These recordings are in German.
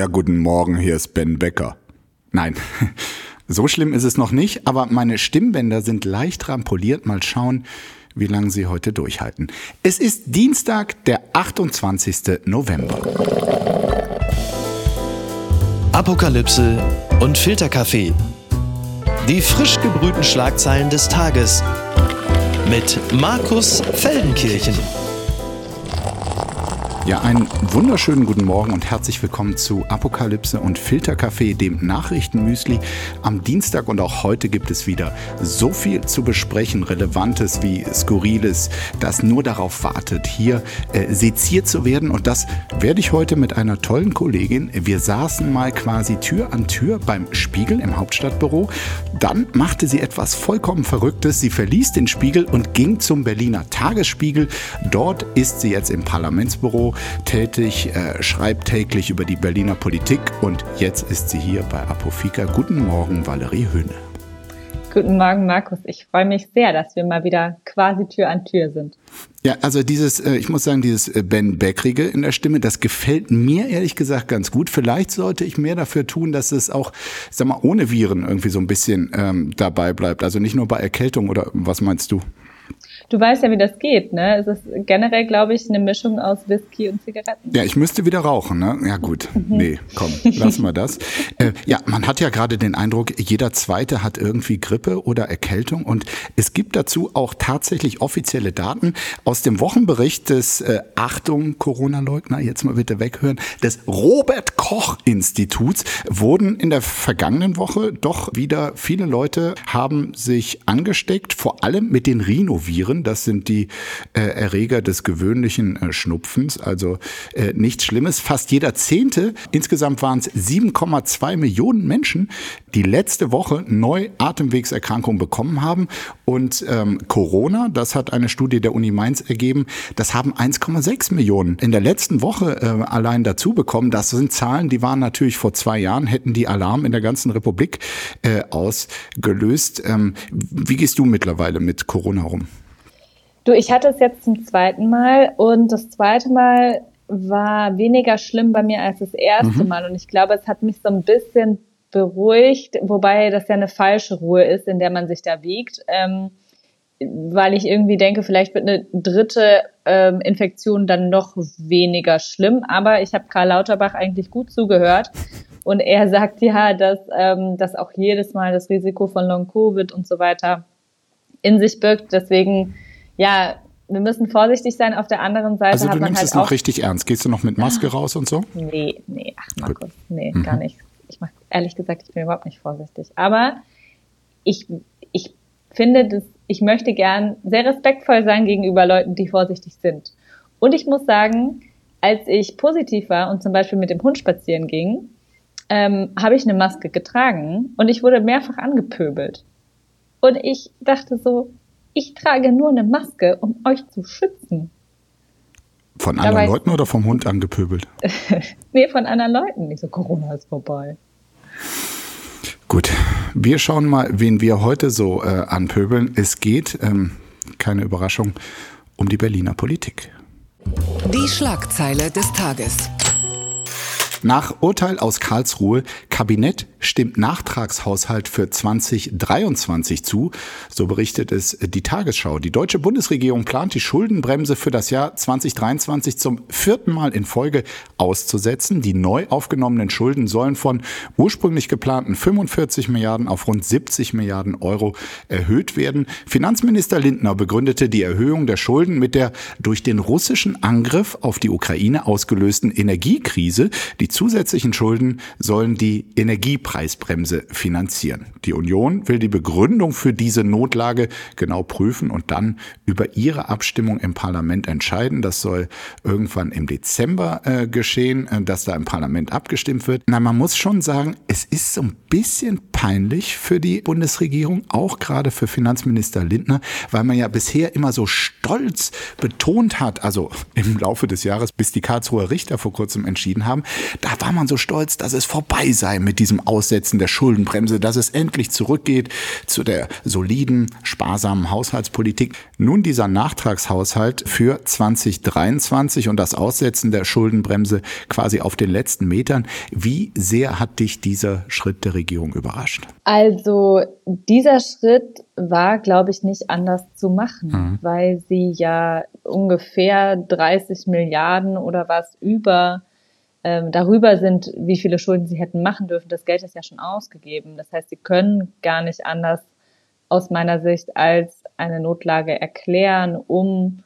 Ja, guten Morgen, hier ist Ben Becker. Nein, so schlimm ist es noch nicht, aber meine Stimmbänder sind leicht rampoliert. Mal schauen, wie lange sie heute durchhalten. Es ist Dienstag, der 28. November. Apokalypse und Filterkaffee. Die frisch gebrühten Schlagzeilen des Tages mit Markus Feldenkirchen. Ja, einen wunderschönen guten Morgen und herzlich willkommen zu Apokalypse und Filterkaffee, dem Nachrichtenmüsli. Am Dienstag und auch heute gibt es wieder so viel zu besprechen, Relevantes wie Skurriles, das nur darauf wartet, hier äh, seziert zu werden. Und das werde ich heute mit einer tollen Kollegin. Wir saßen mal quasi Tür an Tür beim Spiegel im Hauptstadtbüro. Dann machte sie etwas vollkommen Verrücktes. Sie verließ den Spiegel und ging zum Berliner Tagesspiegel. Dort ist sie jetzt im Parlamentsbüro tätig, äh, schreibt täglich über die Berliner Politik und jetzt ist sie hier bei Apofika. Guten Morgen, Valerie Höhne. Guten Morgen, Markus. Ich freue mich sehr, dass wir mal wieder quasi Tür an Tür sind. Ja, also dieses, äh, ich muss sagen, dieses äh, Ben Beckrige in der Stimme, das gefällt mir ehrlich gesagt ganz gut. Vielleicht sollte ich mehr dafür tun, dass es auch, sag mal, ohne Viren irgendwie so ein bisschen ähm, dabei bleibt. Also nicht nur bei Erkältung oder was meinst du? Du weißt ja, wie das geht, ne? Es ist generell, glaube ich, eine Mischung aus Whisky und Zigaretten. Ja, ich müsste wieder rauchen, ne? Ja gut, mhm. nee, komm, lassen wir das. Äh, ja, man hat ja gerade den Eindruck, jeder Zweite hat irgendwie Grippe oder Erkältung und es gibt dazu auch tatsächlich offizielle Daten aus dem Wochenbericht des, äh, Achtung, Corona-Leugner, jetzt mal bitte weghören, des Robert-Koch-Instituts wurden in der vergangenen Woche doch wieder viele Leute haben sich angesteckt, vor allem mit den Rhinoviren das sind die äh, Erreger des gewöhnlichen äh, Schnupfens, also äh, nichts Schlimmes. Fast jeder Zehnte, insgesamt waren es 7,2 Millionen Menschen, die letzte Woche neu Atemwegserkrankungen bekommen haben. Und ähm, Corona, das hat eine Studie der Uni Mainz ergeben, das haben 1,6 Millionen in der letzten Woche äh, allein dazu bekommen. Das sind Zahlen, die waren natürlich vor zwei Jahren, hätten die Alarm in der ganzen Republik äh, ausgelöst. Ähm, wie gehst du mittlerweile mit Corona rum? Du, ich hatte es jetzt zum zweiten Mal und das zweite Mal war weniger schlimm bei mir als das erste mhm. Mal und ich glaube, es hat mich so ein bisschen beruhigt, wobei das ja eine falsche Ruhe ist, in der man sich da wiegt, ähm, weil ich irgendwie denke, vielleicht wird eine dritte ähm, Infektion dann noch weniger schlimm. Aber ich habe Karl Lauterbach eigentlich gut zugehört und er sagt ja, dass, ähm, dass auch jedes Mal das Risiko von Long Covid und so weiter in sich birgt. Deswegen ja, wir müssen vorsichtig sein. Auf der anderen Seite also hat man halt es noch richtig ernst. Gehst du noch mit Maske raus und so? Nee, nee, ach Markus, nee, mhm. gar nicht. Ich mach, ehrlich gesagt, ich bin überhaupt nicht vorsichtig. Aber ich, ich finde, dass ich möchte gern sehr respektvoll sein gegenüber Leuten, die vorsichtig sind. Und ich muss sagen, als ich positiv war und zum Beispiel mit dem Hund spazieren ging, ähm, habe ich eine Maske getragen und ich wurde mehrfach angepöbelt. Und ich dachte so, ich trage nur eine Maske, um euch zu schützen. Von anderen Dabei, Leuten oder vom Hund angepöbelt? nee, von anderen Leuten. Ich so, Corona ist vorbei. Gut, wir schauen mal, wen wir heute so äh, anpöbeln. Es geht, ähm, keine Überraschung, um die Berliner Politik. Die Schlagzeile des Tages. Nach Urteil aus Karlsruhe, Kabinett stimmt Nachtragshaushalt für 2023 zu. So berichtet es die Tagesschau. Die deutsche Bundesregierung plant die Schuldenbremse für das Jahr 2023 zum vierten Mal in Folge auszusetzen. Die neu aufgenommenen Schulden sollen von ursprünglich geplanten 45 Milliarden auf rund 70 Milliarden Euro erhöht werden. Finanzminister Lindner begründete die Erhöhung der Schulden mit der durch den russischen Angriff auf die Ukraine ausgelösten Energiekrise. Die zusätzlichen Schulden sollen die Energiepreise Preisbremse finanzieren. Die Union will die Begründung für diese Notlage genau prüfen und dann über ihre Abstimmung im Parlament entscheiden. Das soll irgendwann im Dezember äh, geschehen, äh, dass da im Parlament abgestimmt wird. Na, man muss schon sagen, es ist so ein bisschen peinlich für die Bundesregierung, auch gerade für Finanzminister Lindner, weil man ja bisher immer so stolz betont hat, also im Laufe des Jahres, bis die Karlsruher Richter vor kurzem entschieden haben, da war man so stolz, dass es vorbei sei mit diesem Aussetzen der Schuldenbremse, dass es endlich zurückgeht zu der soliden, sparsamen Haushaltspolitik. Nun dieser Nachtragshaushalt für 2023 und das Aussetzen der Schuldenbremse quasi auf den letzten Metern. Wie sehr hat dich dieser Schritt der Regierung überrascht? Also dieser Schritt war, glaube ich, nicht anders zu machen, mhm. weil sie ja ungefähr 30 Milliarden oder was über ähm, darüber sind, wie viele Schulden sie hätten machen dürfen. Das Geld ist ja schon ausgegeben. Das heißt, sie können gar nicht anders aus meiner Sicht als eine Notlage erklären, um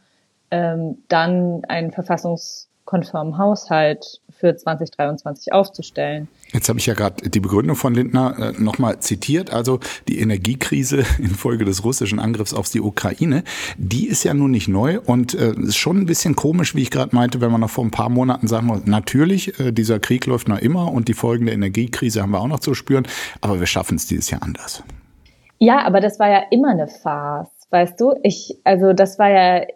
ähm, dann einen verfassungskonformen Haushalt für 2023 aufzustellen. Jetzt habe ich ja gerade die Begründung von Lindner äh, nochmal zitiert. Also die Energiekrise infolge des russischen Angriffs auf die Ukraine, die ist ja nun nicht neu und äh, ist schon ein bisschen komisch, wie ich gerade meinte, wenn man noch vor ein paar Monaten sagen muss, natürlich, äh, dieser Krieg läuft noch immer und die Folgen der Energiekrise haben wir auch noch zu spüren, aber wir schaffen es dieses Jahr anders. Ja, aber das war ja immer eine Farce, weißt du? Ich, also das war ja äh,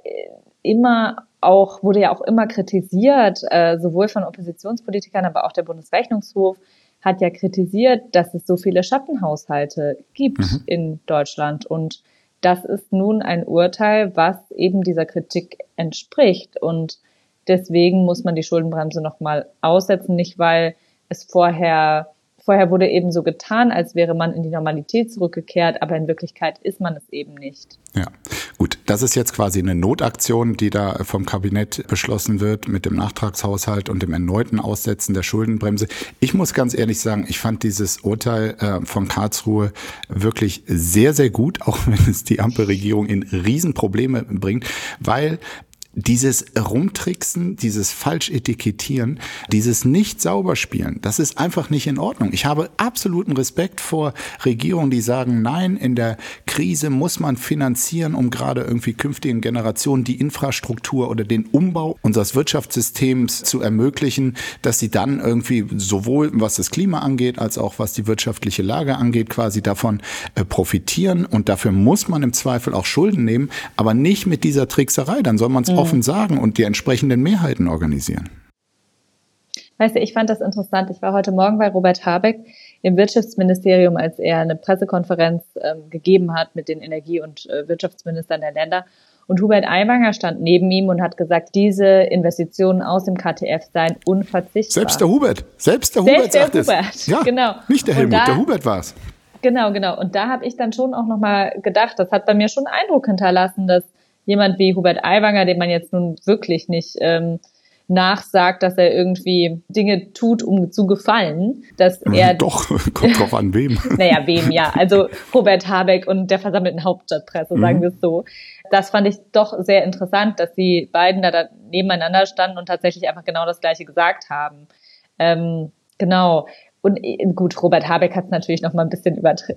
immer auch, wurde ja auch immer kritisiert, äh, sowohl von Oppositionspolitikern, aber auch der Bundesrechnungshof hat ja kritisiert, dass es so viele Schattenhaushalte gibt mhm. in Deutschland. Und das ist nun ein Urteil, was eben dieser Kritik entspricht. Und deswegen muss man die Schuldenbremse nochmal aussetzen, nicht weil es vorher Vorher wurde eben so getan, als wäre man in die Normalität zurückgekehrt, aber in Wirklichkeit ist man es eben nicht. Ja, gut. Das ist jetzt quasi eine Notaktion, die da vom Kabinett beschlossen wird mit dem Nachtragshaushalt und dem erneuten Aussetzen der Schuldenbremse. Ich muss ganz ehrlich sagen, ich fand dieses Urteil äh, von Karlsruhe wirklich sehr, sehr gut, auch wenn es die Ampelregierung in Riesenprobleme bringt, weil dieses Rumtricksen, dieses Falschetikettieren, dieses nicht sauber spielen, das ist einfach nicht in Ordnung. Ich habe absoluten Respekt vor Regierungen, die sagen, nein, in der Krise muss man finanzieren, um gerade irgendwie künftigen Generationen die Infrastruktur oder den Umbau unseres Wirtschaftssystems zu ermöglichen, dass sie dann irgendwie sowohl was das Klima angeht, als auch was die wirtschaftliche Lage angeht, quasi davon äh, profitieren. Und dafür muss man im Zweifel auch Schulden nehmen, aber nicht mit dieser Trickserei. Dann soll man es mhm offen sagen und die entsprechenden Mehrheiten organisieren. Weißt du, ich fand das interessant. Ich war heute Morgen bei Robert Habeck im Wirtschaftsministerium, als er eine Pressekonferenz ähm, gegeben hat mit den Energie- und äh, Wirtschaftsministern der Länder. Und Hubert Aiwanger stand neben ihm und hat gesagt, diese Investitionen aus dem KTF seien unverzichtbar. Selbst der Hubert, selbst der Hubert selbst der sagt Hubert. es. Ja, genau. Nicht der Helmut, da, der Hubert war es. Genau, genau. Und da habe ich dann schon auch nochmal gedacht, das hat bei mir schon Eindruck hinterlassen, dass jemand wie Hubert Aiwanger, dem man jetzt nun wirklich nicht ähm, nachsagt, dass er irgendwie Dinge tut, um zu gefallen, dass er doch kommt drauf an wem. naja, wem ja, also Robert Habeck und der versammelten Hauptstadtpresse, mhm. sagen wir es so. Das fand ich doch sehr interessant, dass die beiden da, da nebeneinander standen und tatsächlich einfach genau das Gleiche gesagt haben. Ähm, genau. Und äh, gut, Robert Habeck hat es natürlich noch mal ein bisschen übertri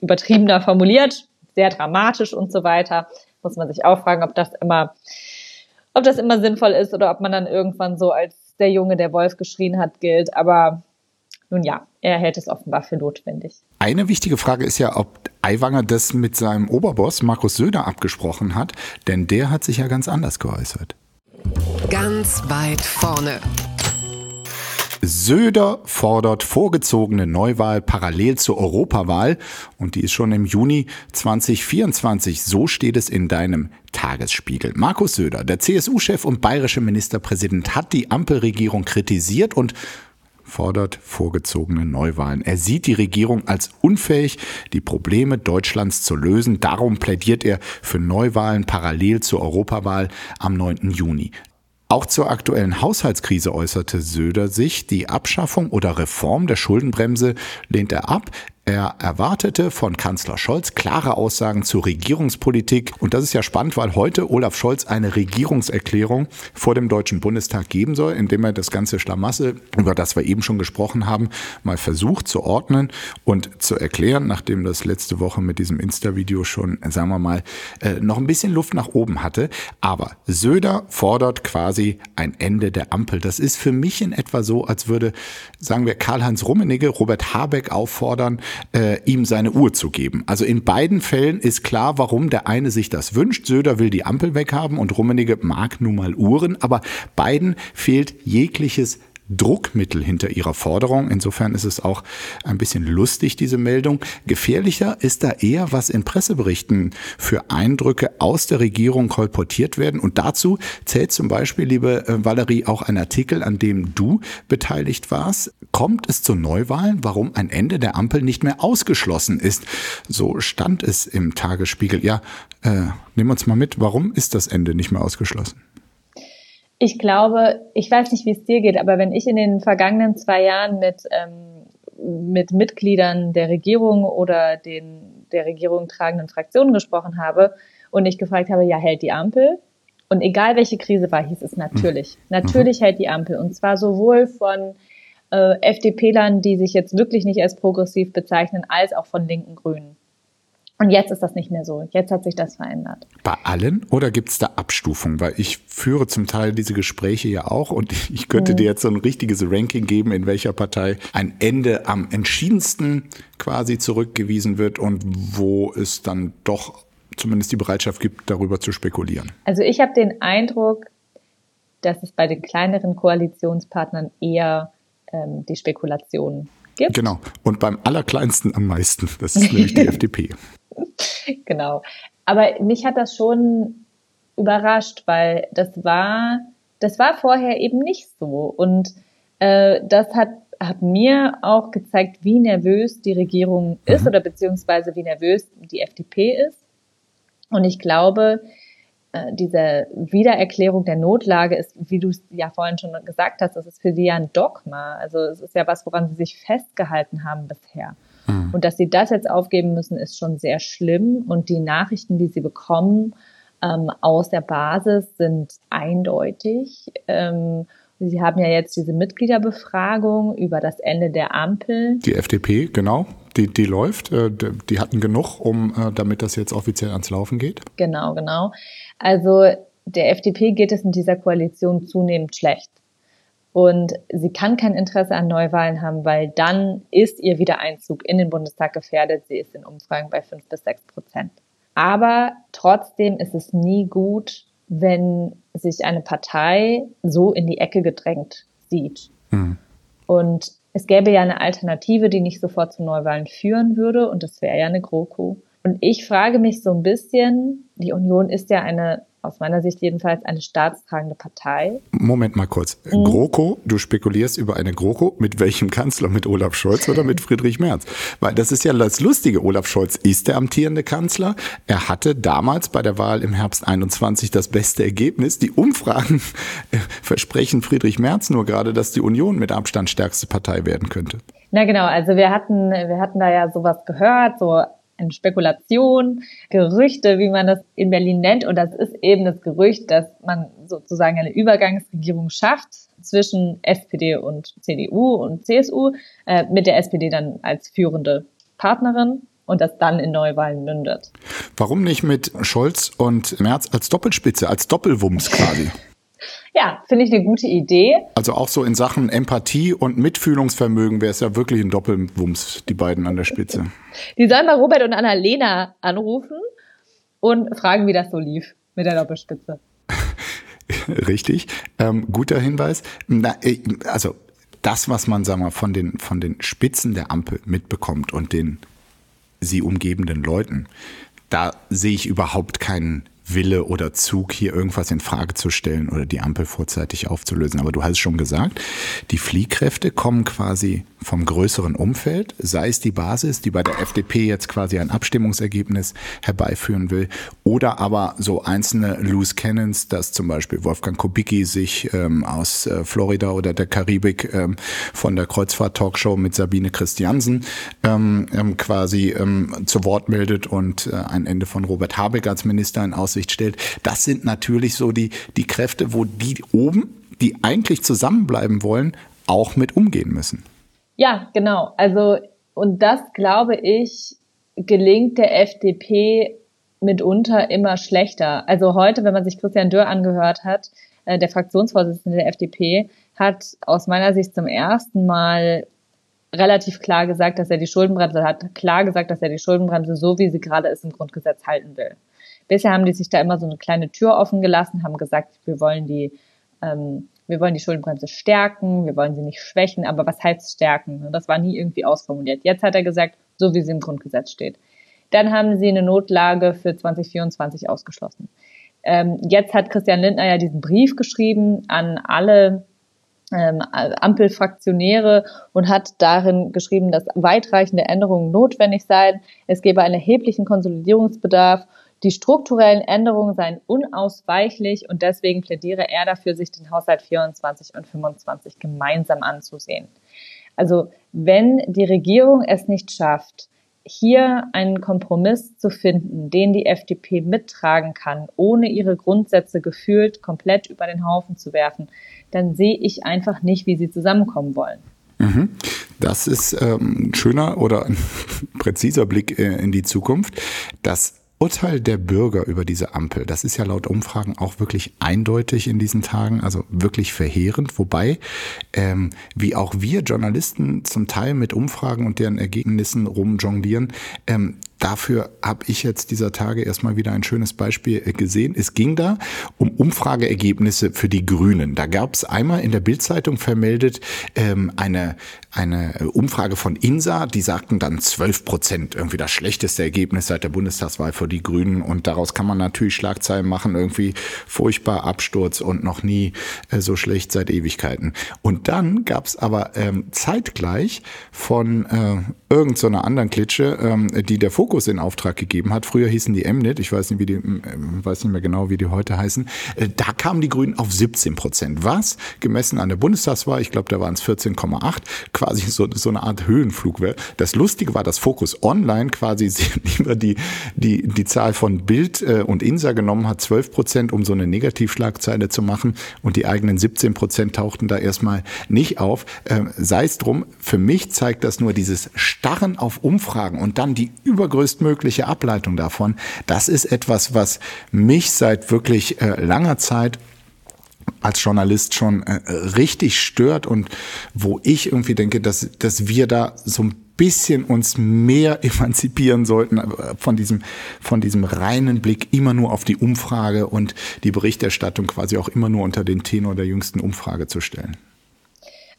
übertriebener formuliert, sehr dramatisch und so weiter muss man sich auch fragen, ob das immer, ob das immer sinnvoll ist oder ob man dann irgendwann so als der Junge, der Wolf geschrien hat, gilt. Aber nun ja, er hält es offenbar für notwendig. Eine wichtige Frage ist ja, ob Aiwanger das mit seinem Oberboss Markus Söder abgesprochen hat, denn der hat sich ja ganz anders geäußert. Ganz weit vorne. Söder fordert vorgezogene Neuwahl parallel zur Europawahl und die ist schon im Juni 2024. So steht es in deinem Tagesspiegel. Markus Söder, der CSU-Chef und bayerische Ministerpräsident, hat die Ampelregierung kritisiert und fordert vorgezogene Neuwahlen. Er sieht die Regierung als unfähig, die Probleme Deutschlands zu lösen. Darum plädiert er für Neuwahlen parallel zur Europawahl am 9. Juni. Auch zur aktuellen Haushaltskrise äußerte Söder sich, die Abschaffung oder Reform der Schuldenbremse lehnt er ab. Er erwartete von Kanzler Scholz klare Aussagen zur Regierungspolitik. Und das ist ja spannend, weil heute Olaf Scholz eine Regierungserklärung vor dem Deutschen Bundestag geben soll, indem er das ganze Schlamassel, über das wir eben schon gesprochen haben, mal versucht zu ordnen und zu erklären, nachdem das letzte Woche mit diesem Insta-Video schon, sagen wir mal, äh, noch ein bisschen Luft nach oben hatte. Aber Söder fordert quasi ein Ende der Ampel. Das ist für mich in etwa so, als würde, sagen wir, Karl-Heinz Rummenigge Robert Habeck auffordern, äh, ihm seine Uhr zu geben. Also in beiden Fällen ist klar, warum der eine sich das wünscht. Söder will die Ampel weghaben und Rummenigge mag nun mal Uhren, aber beiden fehlt jegliches Druckmittel hinter ihrer Forderung. Insofern ist es auch ein bisschen lustig, diese Meldung. Gefährlicher ist da eher, was in Presseberichten für Eindrücke aus der Regierung kolportiert werden. Und dazu zählt zum Beispiel, liebe äh, Valerie, auch ein Artikel, an dem du beteiligt warst. Kommt es zu Neuwahlen? Warum ein Ende der Ampel nicht mehr ausgeschlossen ist? So stand es im Tagesspiegel. Ja, äh, nehmen wir uns mal mit. Warum ist das Ende nicht mehr ausgeschlossen? Ich glaube, ich weiß nicht, wie es dir geht, aber wenn ich in den vergangenen zwei Jahren mit, ähm, mit Mitgliedern der Regierung oder den der Regierung tragenden Fraktionen gesprochen habe und ich gefragt habe, ja, hält die Ampel? Und egal welche Krise war, hieß es natürlich. Mhm. Natürlich hält die Ampel. Und zwar sowohl von äh, FDP-Lern, die sich jetzt wirklich nicht als progressiv bezeichnen, als auch von linken Grünen. Und jetzt ist das nicht mehr so. Jetzt hat sich das verändert. Bei allen oder gibt es da Abstufungen? Weil ich führe zum Teil diese Gespräche ja auch und ich könnte mhm. dir jetzt so ein richtiges Ranking geben, in welcher Partei ein Ende am entschiedensten quasi zurückgewiesen wird und wo es dann doch zumindest die Bereitschaft gibt, darüber zu spekulieren. Also ich habe den Eindruck, dass es bei den kleineren Koalitionspartnern eher ähm, die Spekulation gibt. Genau. Und beim allerkleinsten am meisten. Das ist nämlich die FDP. Genau. Aber mich hat das schon überrascht, weil das war, das war vorher eben nicht so. Und äh, das hat, hat mir auch gezeigt, wie nervös die Regierung ist mhm. oder beziehungsweise wie nervös die FDP ist. Und ich glaube, äh, diese Wiedererklärung der Notlage ist, wie du es ja vorhin schon gesagt hast, das ist für sie ja ein Dogma. Also es ist ja was, woran sie sich festgehalten haben bisher. Mhm. Und dass sie das jetzt aufgeben müssen, ist schon sehr schlimm. Und die Nachrichten, die sie bekommen ähm, aus der Basis, sind eindeutig. Ähm, Sie haben ja jetzt diese Mitgliederbefragung über das Ende der Ampel. Die FDP, genau. Die, die läuft. Äh, die hatten genug, um äh, damit das jetzt offiziell ans Laufen geht. Genau, genau. Also der FDP geht es in dieser Koalition zunehmend schlecht. Und sie kann kein Interesse an Neuwahlen haben, weil dann ist ihr Wiedereinzug in den Bundestag gefährdet. Sie ist in Umfragen bei fünf bis sechs Prozent. Aber trotzdem ist es nie gut, wenn sich eine Partei so in die Ecke gedrängt sieht. Mhm. Und es gäbe ja eine Alternative, die nicht sofort zu Neuwahlen führen würde, und das wäre ja eine GroKo. Und ich frage mich so ein bisschen, die Union ist ja eine aus meiner Sicht jedenfalls eine staatstragende Partei. Moment mal kurz. Mhm. GroKo, du spekulierst über eine GroKo mit welchem Kanzler? Mit Olaf Scholz oder mit Friedrich Merz? Weil das ist ja das Lustige. Olaf Scholz ist der amtierende Kanzler. Er hatte damals bei der Wahl im Herbst 21 das beste Ergebnis. Die Umfragen versprechen Friedrich Merz nur gerade, dass die Union mit Abstand stärkste Partei werden könnte. Na genau, also wir hatten, wir hatten da ja sowas gehört, so eine Spekulation, Gerüchte, wie man das in Berlin nennt. Und das ist eben das Gerücht, dass man sozusagen eine Übergangsregierung schafft zwischen SPD und CDU und CSU, äh, mit der SPD dann als führende Partnerin und das dann in Neuwahlen mündet. Warum nicht mit Scholz und Merz als Doppelspitze, als Doppelwumms quasi? Ja, finde ich eine gute Idee. Also auch so in Sachen Empathie und Mitfühlungsvermögen wäre es ja wirklich ein Doppelwumms, die beiden an der Spitze. Die sollen mal Robert und Annalena anrufen und fragen, wie das so lief mit der Doppelspitze. Richtig, ähm, guter Hinweis. Na, äh, also das, was man, sagen wir, von den, von den Spitzen der Ampel mitbekommt und den sie umgebenden Leuten, da sehe ich überhaupt keinen Wille oder Zug, hier irgendwas in Frage zu stellen oder die Ampel vorzeitig aufzulösen. Aber du hast schon gesagt, die Fliehkräfte kommen quasi vom größeren Umfeld, sei es die Basis, die bei der FDP jetzt quasi ein Abstimmungsergebnis herbeiführen will, oder aber so einzelne Loose Cannons, dass zum Beispiel Wolfgang Kubicki sich ähm, aus äh, Florida oder der Karibik ähm, von der Kreuzfahrt-Talkshow mit Sabine Christiansen ähm, ähm quasi ähm, zu Wort meldet und äh, ein Ende von Robert Habeck als Minister in Aussicht stellt. Das sind natürlich so die, die Kräfte, wo die oben, die eigentlich zusammenbleiben wollen, auch mit umgehen müssen. Ja, genau. Also, und das glaube ich, gelingt der FDP mitunter immer schlechter. Also heute, wenn man sich Christian Dörr angehört hat, äh, der Fraktionsvorsitzende der FDP, hat aus meiner Sicht zum ersten Mal relativ klar gesagt, dass er die Schuldenbremse hat, klar gesagt, dass er die Schuldenbremse so, wie sie gerade ist, im Grundgesetz halten will. Bisher haben die sich da immer so eine kleine Tür offen gelassen, haben gesagt, wir wollen die ähm, wir wollen die Schuldenbremse stärken, wir wollen sie nicht schwächen, aber was heißt stärken? Das war nie irgendwie ausformuliert. Jetzt hat er gesagt, so wie sie im Grundgesetz steht. Dann haben sie eine Notlage für 2024 ausgeschlossen. Ähm, jetzt hat Christian Lindner ja diesen Brief geschrieben an alle ähm, Ampelfraktionäre und hat darin geschrieben, dass weitreichende Änderungen notwendig seien. Es gebe einen erheblichen Konsolidierungsbedarf. Die strukturellen Änderungen seien unausweichlich und deswegen plädiere er dafür, sich den Haushalt 24 und 25 gemeinsam anzusehen. Also wenn die Regierung es nicht schafft, hier einen Kompromiss zu finden, den die FDP mittragen kann, ohne ihre Grundsätze gefühlt komplett über den Haufen zu werfen, dann sehe ich einfach nicht, wie sie zusammenkommen wollen. Mhm. Das ist ähm, ein schöner oder ein präziser Blick äh, in die Zukunft. Das Urteil der Bürger über diese Ampel, das ist ja laut Umfragen auch wirklich eindeutig in diesen Tagen, also wirklich verheerend. Wobei, ähm, wie auch wir Journalisten zum Teil mit Umfragen und deren Ergebnissen rumjonglieren, ähm, dafür habe ich jetzt dieser Tage erstmal wieder ein schönes Beispiel äh, gesehen. Es ging da um Umfrageergebnisse für die Grünen. Da gab es einmal in der Bildzeitung vermeldet ähm, eine, eine Umfrage von INSA, die sagten dann 12 Prozent, irgendwie das schlechteste Ergebnis seit der Bundestagswahl für die Grünen. Und daraus kann man natürlich Schlagzeilen machen, irgendwie furchtbar Absturz und noch nie äh, so schlecht seit Ewigkeiten. Und dann gab es aber ähm, zeitgleich von äh, irgendeiner so anderen Klitsche, ähm, die der Fokus in Auftrag gegeben hat. Früher hießen die Mnet, ich weiß nicht, wie die, äh, weiß nicht mehr genau, wie die heute heißen. Äh, da kamen die Grünen auf 17 Prozent. Was gemessen an der Bundestagswahl, ich glaube, da waren es 14,8, quasi so, so eine Art Höhenflug. Das Lustige war, dass Focus Online quasi lieber die, die, die Zahl von Bild äh, und Insa genommen hat, 12 Prozent, um so eine Negativschlagzeile zu machen. Und die eigenen 17 Prozent tauchten da erstmal nicht auf. Ähm, sei es drum, für mich zeigt das nur dieses Starren auf Umfragen und dann die übergrößte größtmögliche Ableitung davon. Das ist etwas, was mich seit wirklich äh, langer Zeit als Journalist schon äh, richtig stört und wo ich irgendwie denke, dass, dass wir da so ein bisschen uns mehr emanzipieren sollten äh, von diesem, von diesem reinen Blick immer nur auf die Umfrage und die Berichterstattung quasi auch immer nur unter den Tenor der jüngsten Umfrage zu stellen.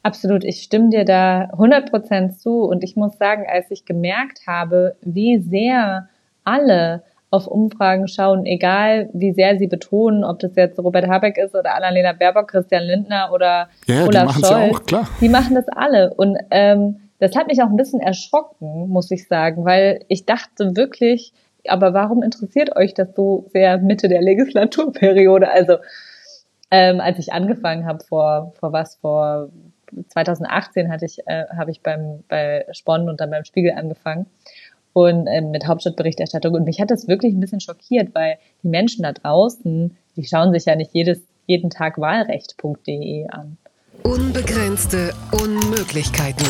Absolut, ich stimme dir da 100% zu und ich muss sagen, als ich gemerkt habe, wie sehr alle auf Umfragen schauen, egal wie sehr sie betonen, ob das jetzt Robert Habeck ist oder Annalena Baerbock, Christian Lindner oder ja, Olaf die Scholz. Ja auch, klar. Die machen das alle und ähm, das hat mich auch ein bisschen erschrocken, muss ich sagen, weil ich dachte wirklich, aber warum interessiert euch das so sehr Mitte der Legislaturperiode? Also ähm, als ich angefangen habe vor vor was vor 2018 hatte ich, äh, habe ich beim, bei Spon und dann beim Spiegel angefangen und ähm, mit Hauptstadtberichterstattung. Und mich hat das wirklich ein bisschen schockiert, weil die Menschen da draußen, die schauen sich ja nicht jedes, jeden Tag wahlrecht.de an. Unbegrenzte Unmöglichkeiten.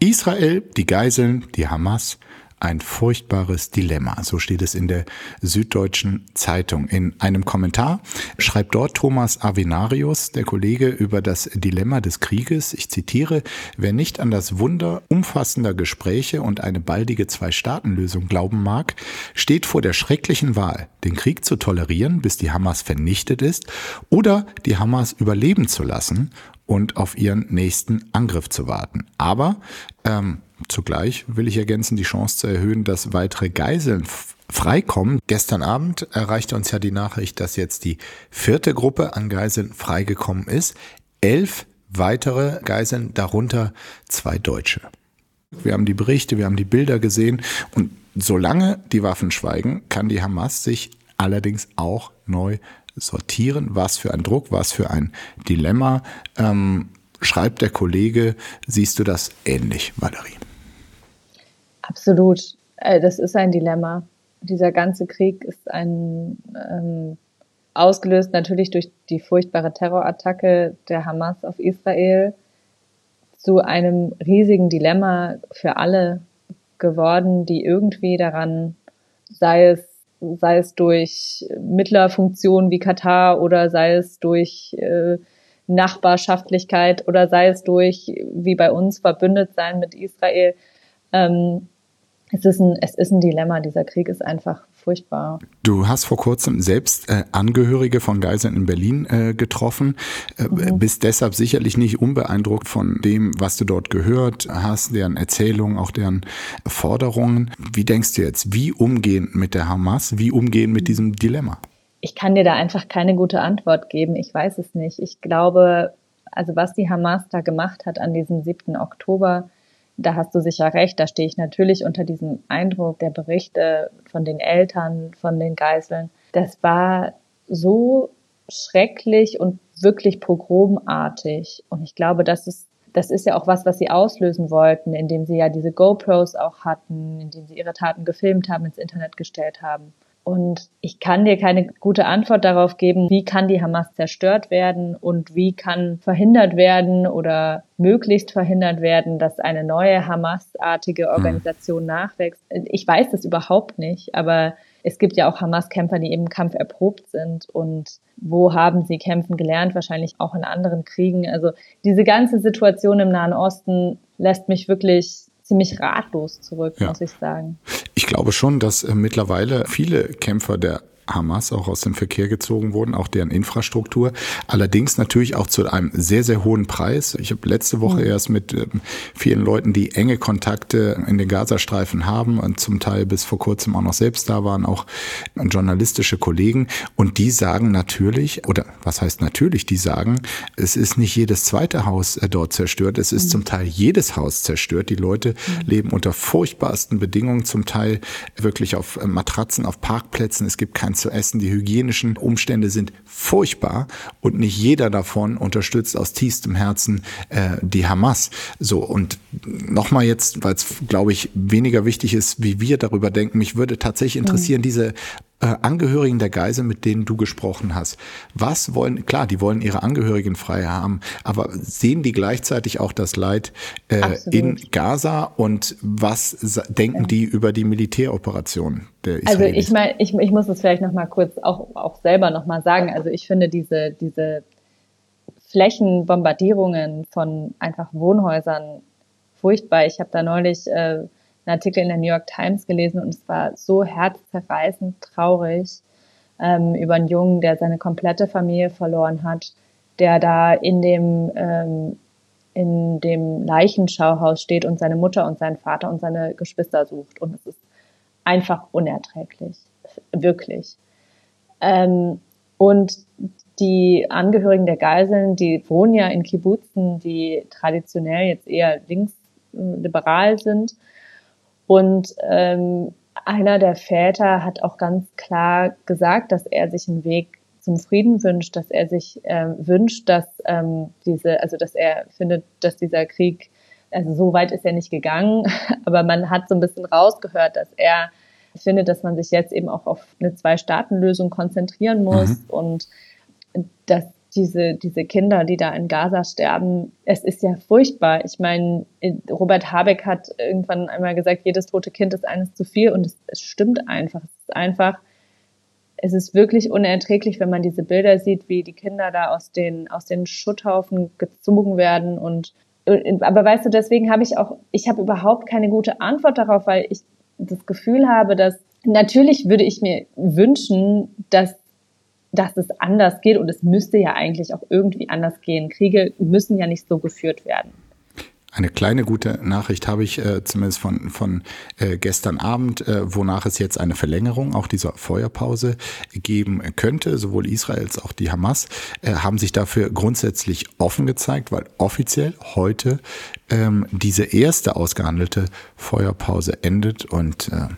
Israel, die Geiseln, die Hamas, ein furchtbares Dilemma. So steht es in der Süddeutschen Zeitung. In einem Kommentar schreibt dort Thomas Avenarius, der Kollege, über das Dilemma des Krieges. Ich zitiere, wer nicht an das Wunder umfassender Gespräche und eine baldige Zwei-Staaten-Lösung glauben mag, steht vor der schrecklichen Wahl, den Krieg zu tolerieren, bis die Hamas vernichtet ist, oder die Hamas überleben zu lassen und auf ihren nächsten Angriff zu warten. Aber ähm, zugleich will ich ergänzen, die Chance zu erhöhen, dass weitere Geiseln freikommen. Gestern Abend erreichte uns ja die Nachricht, dass jetzt die vierte Gruppe an Geiseln freigekommen ist. Elf weitere Geiseln, darunter zwei Deutsche. Wir haben die Berichte, wir haben die Bilder gesehen und solange die Waffen schweigen, kann die Hamas sich allerdings auch neu sortieren, was für ein Druck, was für ein Dilemma. Ähm, schreibt der Kollege, siehst du das ähnlich, Valerie? Absolut. Äh, das ist ein Dilemma. Dieser ganze Krieg ist ein ähm, ausgelöst natürlich durch die furchtbare Terrorattacke der Hamas auf Israel zu einem riesigen Dilemma für alle geworden, die irgendwie daran, sei es sei es durch Mittlerfunktionen wie Katar oder sei es durch äh, Nachbarschaftlichkeit oder sei es durch, wie bei uns, verbündet sein mit Israel. Ähm, es, ist ein, es ist ein Dilemma. Dieser Krieg ist einfach furchtbar. Du hast vor kurzem selbst äh, Angehörige von Geiseln in Berlin äh, getroffen, äh, mhm. bist deshalb sicherlich nicht unbeeindruckt von dem, was du dort gehört hast, deren Erzählungen, auch deren Forderungen. Wie denkst du jetzt, wie umgehen mit der Hamas, wie umgehen mit diesem Dilemma? Ich kann dir da einfach keine gute Antwort geben. Ich weiß es nicht. Ich glaube, also was die Hamas da gemacht hat an diesem 7. Oktober, da hast du sicher recht, da stehe ich natürlich unter diesem Eindruck der Berichte von den Eltern, von den Geiseln. Das war so schrecklich und wirklich pogromartig. Und ich glaube, das ist, das ist ja auch was, was sie auslösen wollten, indem sie ja diese GoPros auch hatten, indem sie ihre Taten gefilmt haben, ins Internet gestellt haben. Und ich kann dir keine gute Antwort darauf geben, wie kann die Hamas zerstört werden und wie kann verhindert werden oder möglichst verhindert werden, dass eine neue Hamas-artige hm. Organisation nachwächst. Ich weiß das überhaupt nicht, aber es gibt ja auch Hamas-Kämpfer, die eben Kampf erprobt sind. Und wo haben sie kämpfen gelernt? Wahrscheinlich auch in anderen Kriegen. Also diese ganze Situation im Nahen Osten lässt mich wirklich ziemlich ratlos zurück, ja. muss ich sagen. Ich glaube schon, dass äh, mittlerweile viele Kämpfer der Hamas auch aus dem Verkehr gezogen wurden, auch deren Infrastruktur. Allerdings natürlich auch zu einem sehr, sehr hohen Preis. Ich habe letzte Woche erst mit ähm, vielen Leuten, die enge Kontakte in den Gazastreifen haben und zum Teil bis vor kurzem auch noch selbst da waren, auch journalistische Kollegen. Und die sagen natürlich, oder was heißt natürlich, die sagen, es ist nicht jedes zweite Haus äh, dort zerstört, es ist mhm. zum Teil jedes Haus zerstört. Die Leute mhm. leben unter furchtbarsten Bedingungen, zum Teil wirklich auf äh, Matratzen, auf Parkplätzen. Es gibt kein zu essen. Die hygienischen Umstände sind furchtbar und nicht jeder davon unterstützt aus tiefstem Herzen äh, die Hamas. So und nochmal jetzt, weil es glaube ich weniger wichtig ist, wie wir darüber denken. Mich würde tatsächlich interessieren, mhm. diese äh, Angehörigen der Geisel, mit denen du gesprochen hast. Was wollen, klar, die wollen ihre Angehörigen frei haben, aber sehen die gleichzeitig auch das Leid äh, in Gaza und was denken ja. die über die Militäroperation der Israelis? Also ich meine, ich, ich muss es vielleicht nochmal kurz auch, auch selber nochmal sagen. Also ich finde diese, diese Flächenbombardierungen von einfach Wohnhäusern furchtbar. Ich habe da neulich äh, einen Artikel in der New York Times gelesen und es war so herzzerreißend traurig ähm, über einen Jungen, der seine komplette Familie verloren hat, der da in dem ähm, in dem Leichenschauhaus steht und seine Mutter und seinen Vater und seine Geschwister sucht. Und es ist einfach unerträglich. Wirklich. Ähm, und die Angehörigen der Geiseln, die wohnen ja in Kibbutzen, die traditionell jetzt eher linksliberal sind und ähm, einer der Väter hat auch ganz klar gesagt, dass er sich einen Weg zum Frieden wünscht, dass er sich ähm, wünscht, dass ähm, diese, also dass er findet, dass dieser Krieg, also so weit ist er nicht gegangen, aber man hat so ein bisschen rausgehört, dass er findet, dass man sich jetzt eben auch auf eine Zwei-Staaten-Lösung konzentrieren muss mhm. und dass diese, diese Kinder, die da in Gaza sterben, es ist ja furchtbar. Ich meine, Robert Habeck hat irgendwann einmal gesagt, jedes tote Kind ist eines zu viel und es, es stimmt einfach. Es ist einfach, es ist wirklich unerträglich, wenn man diese Bilder sieht, wie die Kinder da aus den, aus den Schutthaufen gezogen werden und, aber weißt du, deswegen habe ich auch, ich habe überhaupt keine gute Antwort darauf, weil ich das Gefühl habe, dass natürlich würde ich mir wünschen, dass dass es anders geht und es müsste ja eigentlich auch irgendwie anders gehen. Kriege müssen ja nicht so geführt werden. Eine kleine gute Nachricht habe ich äh, zumindest von, von äh, gestern Abend, äh, wonach es jetzt eine Verlängerung auch dieser Feuerpause geben könnte. Sowohl Israel als auch die Hamas äh, haben sich dafür grundsätzlich offen gezeigt, weil offiziell heute ähm, diese erste ausgehandelte Feuerpause endet und äh,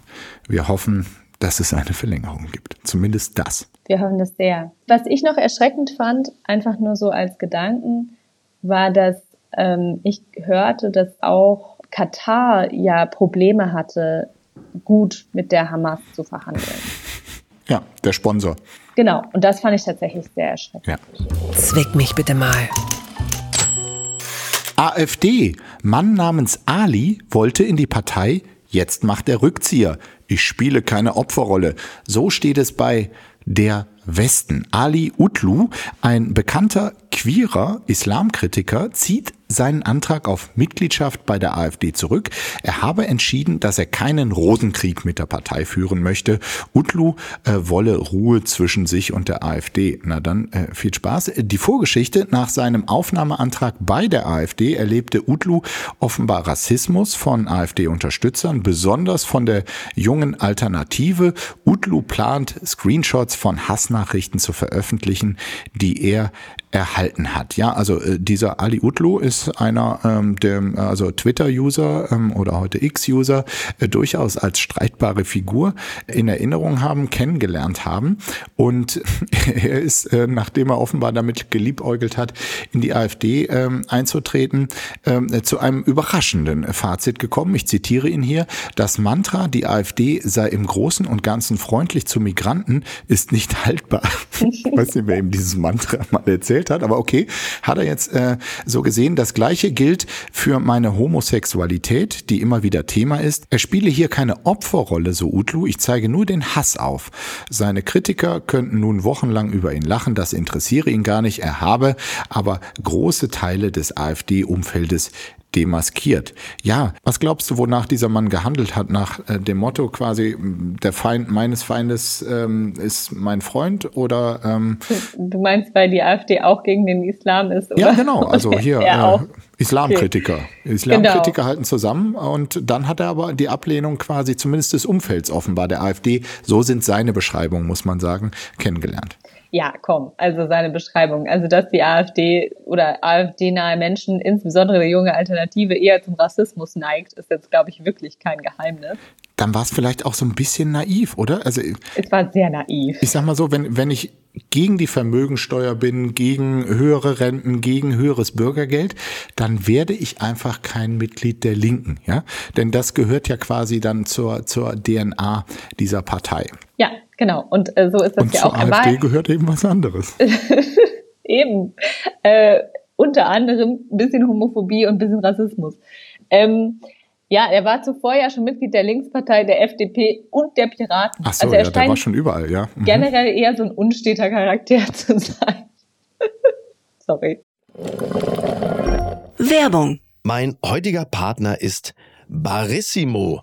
wir hoffen, dass es eine Verlängerung gibt. Zumindest das. Wir hoffen das sehr. Was ich noch erschreckend fand, einfach nur so als Gedanken, war, dass ähm, ich hörte, dass auch Katar ja Probleme hatte, gut mit der Hamas zu verhandeln. Ja, der Sponsor. Genau, und das fand ich tatsächlich sehr erschreckend. Ja. Zwick mich bitte mal. AfD. Mann namens Ali wollte in die Partei, jetzt macht er Rückzieher. Ich spiele keine Opferrolle. So steht es bei der Westen. Ali Utlu, ein bekannter queerer Islamkritiker, zieht seinen Antrag auf Mitgliedschaft bei der AfD zurück. Er habe entschieden, dass er keinen Rosenkrieg mit der Partei führen möchte. Utlu äh, wolle Ruhe zwischen sich und der AfD. Na dann äh, viel Spaß. Die Vorgeschichte nach seinem Aufnahmeantrag bei der AfD erlebte Utlu offenbar Rassismus von AfD-Unterstützern, besonders von der jungen Alternative. Utlu plant, Screenshots von Hassnachrichten zu veröffentlichen, die er erhalten hat. Ja, also äh, dieser Ali Utlu ist einer ähm, der also Twitter-User ähm, oder heute X-User äh, durchaus als streitbare Figur in Erinnerung haben, kennengelernt haben und er ist, äh, nachdem er offenbar damit geliebäugelt hat, in die AfD ähm, einzutreten, ähm, zu einem überraschenden Fazit gekommen. Ich zitiere ihn hier: Das Mantra, die AfD sei im Großen und Ganzen freundlich zu Migranten, ist nicht haltbar. ich weiß nicht, wer ihm dieses Mantra mal erzählt erzählt hat, aber okay, hat er jetzt äh, so gesehen. Das gleiche gilt für meine Homosexualität, die immer wieder Thema ist. Er spiele hier keine Opferrolle, so Utlu, ich zeige nur den Hass auf. Seine Kritiker könnten nun wochenlang über ihn lachen, das interessiere ihn gar nicht. Er habe aber große Teile des AfD-Umfeldes demaskiert. Ja, was glaubst du, wonach dieser Mann gehandelt hat? Nach äh, dem Motto quasi, der Feind meines Feindes ähm, ist mein Freund oder? Ähm, du meinst, weil die AfD auch gegen den Islam ist? Oder? Ja, genau. Also hier äh, Islamkritiker. Islamkritiker genau. halten zusammen und dann hat er aber die Ablehnung quasi zumindest des Umfelds offenbar der AfD. So sind seine Beschreibungen, muss man sagen, kennengelernt. Ja, komm, also seine Beschreibung. Also, dass die AfD oder AfD-nahe Menschen, insbesondere die junge Alternative, eher zum Rassismus neigt, ist jetzt, glaube ich, wirklich kein Geheimnis. Dann war es vielleicht auch so ein bisschen naiv, oder? Also, es war sehr naiv. Ich sag mal so, wenn, wenn ich gegen die Vermögensteuer bin, gegen höhere Renten, gegen höheres Bürgergeld, dann werde ich einfach kein Mitglied der Linken, ja? Denn das gehört ja quasi dann zur, zur DNA dieser Partei. Ja, Genau, und äh, so ist das und ja auch. Zur AfD gehört eben was anderes. eben. Äh, unter anderem ein bisschen Homophobie und ein bisschen Rassismus. Ähm, ja, er war zuvor ja schon Mitglied der Linkspartei, der FDP und der Piraten. Ach so, also er ja, der war schon überall, ja. Mhm. Generell eher so ein unsteter Charakter zu sein. Sorry. Werbung. Mein heutiger Partner ist Barissimo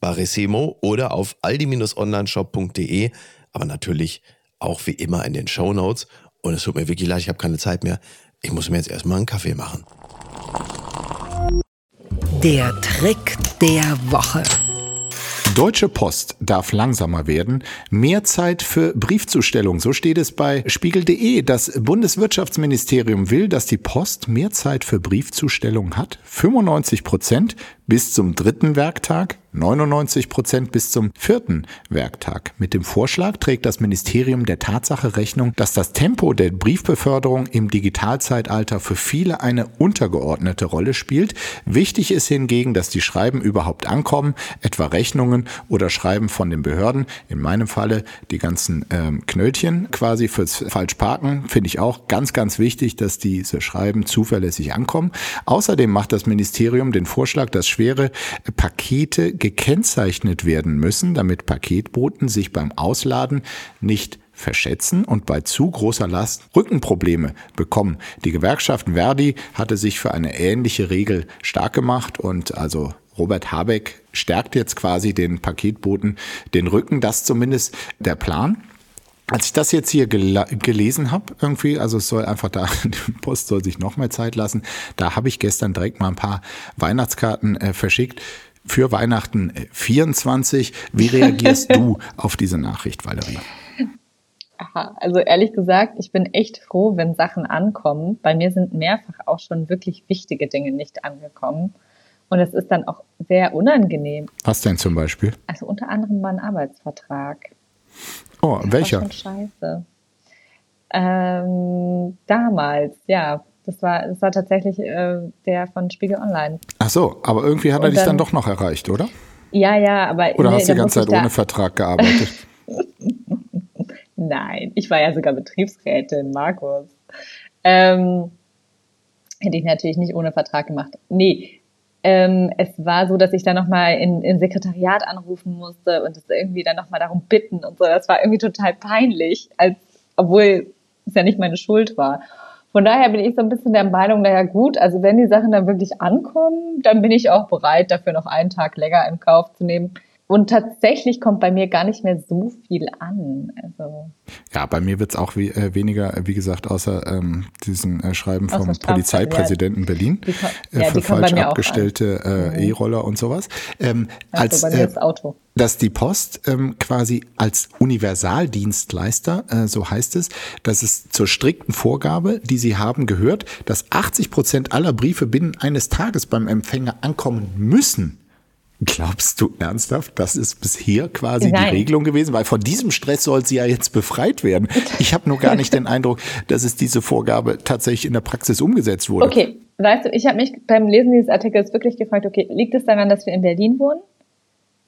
Barissimo oder auf aldi-onlineshop.de, aber natürlich auch wie immer in den Show Notes. Und es tut mir wirklich leid, ich habe keine Zeit mehr. Ich muss mir jetzt erstmal einen Kaffee machen. Der Trick der Woche. Deutsche Post darf langsamer werden. Mehr Zeit für Briefzustellung. So steht es bei spiegel.de. Das Bundeswirtschaftsministerium will, dass die Post mehr Zeit für Briefzustellung hat. 95 Prozent bis zum dritten Werktag, 99 Prozent bis zum vierten Werktag. Mit dem Vorschlag trägt das Ministerium der Tatsache Rechnung, dass das Tempo der Briefbeförderung im Digitalzeitalter für viele eine untergeordnete Rolle spielt. Wichtig ist hingegen, dass die Schreiben überhaupt ankommen, etwa Rechnungen oder Schreiben von den Behörden. In meinem Falle die ganzen ähm, Knötchen quasi fürs Falschparken finde ich auch ganz, ganz wichtig, dass diese Schreiben zuverlässig ankommen. Außerdem macht das Ministerium den Vorschlag, dass schwere Pakete gekennzeichnet werden müssen, damit Paketboten sich beim Ausladen nicht verschätzen und bei zu großer Last Rückenprobleme bekommen. Die Gewerkschaft Verdi hatte sich für eine ähnliche Regel stark gemacht und also Robert Habeck stärkt jetzt quasi den Paketboten den Rücken. Das zumindest der Plan. Als ich das jetzt hier gel gelesen habe, irgendwie, also es soll einfach da, die Post soll sich noch mehr Zeit lassen, da habe ich gestern direkt mal ein paar Weihnachtskarten äh, verschickt für Weihnachten 24. Äh, Wie reagierst du auf diese Nachricht, Valerie? Aha, also ehrlich gesagt, ich bin echt froh, wenn Sachen ankommen. Bei mir sind mehrfach auch schon wirklich wichtige Dinge nicht angekommen. Und es ist dann auch sehr unangenehm. Was denn zum Beispiel? Also unter anderem mein Arbeitsvertrag. Oh, welcher? Scheiße. Ähm, damals, ja. Das war, das war tatsächlich äh, der von Spiegel Online. Ach so, aber irgendwie hat er dich dann, dann doch noch erreicht, oder? Ja, ja, aber. Oder nee, hast du die ganze Zeit ohne Vertrag gearbeitet? Nein, ich war ja sogar Betriebsrätin, Markus. Ähm, hätte ich natürlich nicht ohne Vertrag gemacht. Nee, ähm, es war so, dass ich dann nochmal in, in Sekretariat anrufen musste und es irgendwie dann nochmal darum bitten und so. Das war irgendwie total peinlich, als, obwohl es ja nicht meine Schuld war. Von daher bin ich so ein bisschen der Meinung, naja gut, also wenn die Sachen dann wirklich ankommen, dann bin ich auch bereit, dafür noch einen Tag länger in Kauf zu nehmen. Und tatsächlich kommt bei mir gar nicht mehr so viel an. Also ja, bei mir wird es auch wie, äh, weniger, wie gesagt, außer ähm, diesen äh, Schreiben vom Polizeipräsidenten ja. Berlin die, äh, ja, für falsch abgestellte äh, mhm. E-Roller und sowas. Ähm, also als, äh, Auto. Dass die Post ähm, quasi als Universaldienstleister, äh, so heißt es, dass es zur strikten Vorgabe, die sie haben, gehört, dass 80 Prozent aller Briefe binnen eines Tages beim Empfänger ankommen müssen. Glaubst du ernsthaft, das ist bisher quasi Nein. die Regelung gewesen? Weil von diesem Stress soll sie ja jetzt befreit werden. Ich habe nur gar nicht den Eindruck, dass es diese Vorgabe tatsächlich in der Praxis umgesetzt wurde. Okay, weißt du, ich habe mich beim Lesen dieses Artikels wirklich gefragt, okay, liegt es daran, dass wir in Berlin wohnen?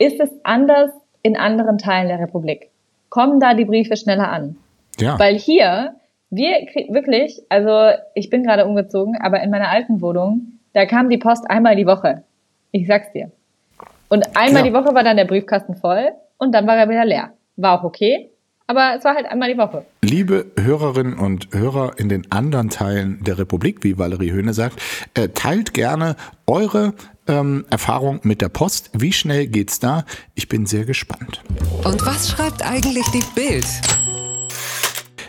Ist es anders in anderen Teilen der Republik? Kommen da die Briefe schneller an? Ja. Weil hier, wir kriegen wirklich, also ich bin gerade umgezogen, aber in meiner alten Wohnung, da kam die Post einmal die Woche. Ich sag's dir. Und einmal ja. die Woche war dann der Briefkasten voll und dann war er wieder leer. War auch okay, aber es war halt einmal die Woche. Liebe Hörerinnen und Hörer in den anderen Teilen der Republik, wie Valerie Höhne sagt, äh, teilt gerne eure ähm, Erfahrung mit der Post. Wie schnell geht's da? Ich bin sehr gespannt. Und was schreibt eigentlich die Bild?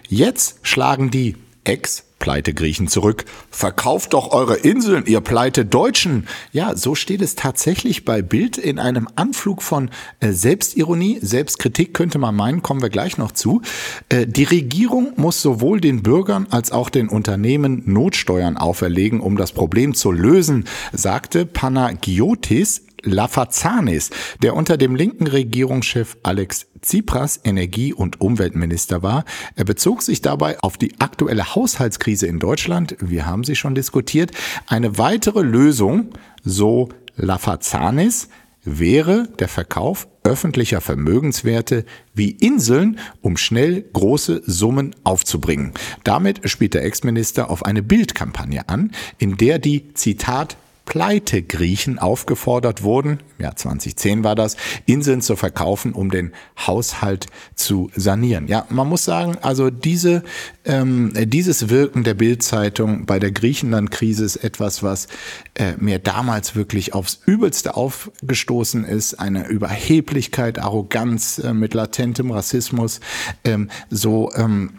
Jetzt schlagen die Ex Pleite Griechen zurück. Verkauft doch eure Inseln, ihr Pleite Deutschen. Ja, so steht es tatsächlich bei Bild in einem Anflug von äh, Selbstironie, Selbstkritik könnte man meinen, kommen wir gleich noch zu. Äh, die Regierung muss sowohl den Bürgern als auch den Unternehmen Notsteuern auferlegen, um das Problem zu lösen, sagte Panagiotis Lafazanis, der unter dem linken Regierungschef Alex Tsipras Energie- und Umweltminister war. Er bezog sich dabei auf die aktuelle Haushaltskrise in Deutschland. Wir haben sie schon diskutiert. Eine weitere Lösung, so Lafazanis, wäre der Verkauf öffentlicher Vermögenswerte wie Inseln, um schnell große Summen aufzubringen. Damit spielt der Ex-Minister auf eine Bildkampagne an, in der die, Zitat, Pleite-Griechen aufgefordert wurden, im Jahr 2010 war das, Inseln zu verkaufen, um den Haushalt zu sanieren. Ja, man muss sagen, also diese, ähm, dieses Wirken der Bildzeitung bei der Griechenland-Krise ist etwas, was äh, mir damals wirklich aufs Übelste aufgestoßen ist. Eine Überheblichkeit, Arroganz äh, mit latentem Rassismus, ähm, so ähm,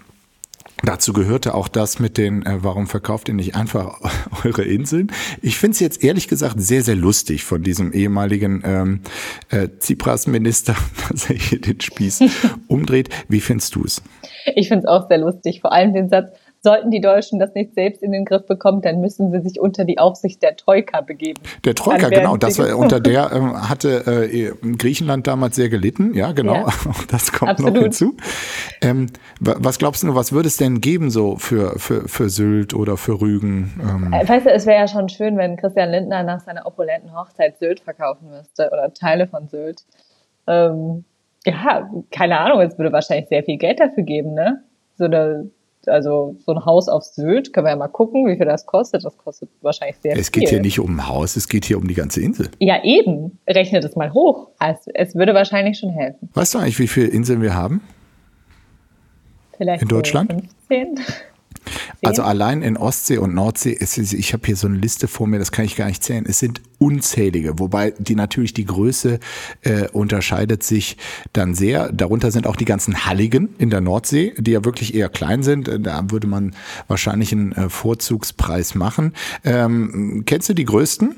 Dazu gehörte auch das mit den, äh, warum verkauft ihr nicht einfach eure Inseln? Ich finde es jetzt ehrlich gesagt sehr, sehr lustig von diesem ehemaligen ähm, äh, Tsipras-Minister, dass er hier den Spieß umdreht. Wie findest du es? Ich finde es auch sehr lustig, vor allem den Satz, Sollten die Deutschen das nicht selbst in den Griff bekommen, dann müssen sie sich unter die Aufsicht der Troika begeben. Der Troika, genau. Das war, unter der ähm, hatte äh, Griechenland damals sehr gelitten. Ja, genau. Ja, das kommt absolut. noch hinzu. Ähm, was glaubst du, was würde es denn geben so für, für, für Sylt oder für Rügen? Ähm? Äh, weißt du, es wäre ja schon schön, wenn Christian Lindner nach seiner opulenten Hochzeit Sylt verkaufen müsste oder Teile von Sylt. Ähm, ja, keine Ahnung, es würde wahrscheinlich sehr viel Geld dafür geben, ne? So eine also so ein Haus auf Sylt, können wir ja mal gucken, wie viel das kostet. Das kostet wahrscheinlich sehr es viel. Es geht hier nicht um ein Haus, es geht hier um die ganze Insel. Ja, eben. Rechnet es mal hoch. Also, es würde wahrscheinlich schon helfen. Weißt du eigentlich, wie viele Inseln wir haben? Vielleicht in Deutschland? 15. Also allein in Ostsee und Nordsee, ist, ich habe hier so eine Liste vor mir, das kann ich gar nicht zählen. Es sind unzählige, wobei die natürlich die Größe äh, unterscheidet sich dann sehr. Darunter sind auch die ganzen Halligen in der Nordsee, die ja wirklich eher klein sind. Da würde man wahrscheinlich einen äh, Vorzugspreis machen. Ähm, kennst du die größten?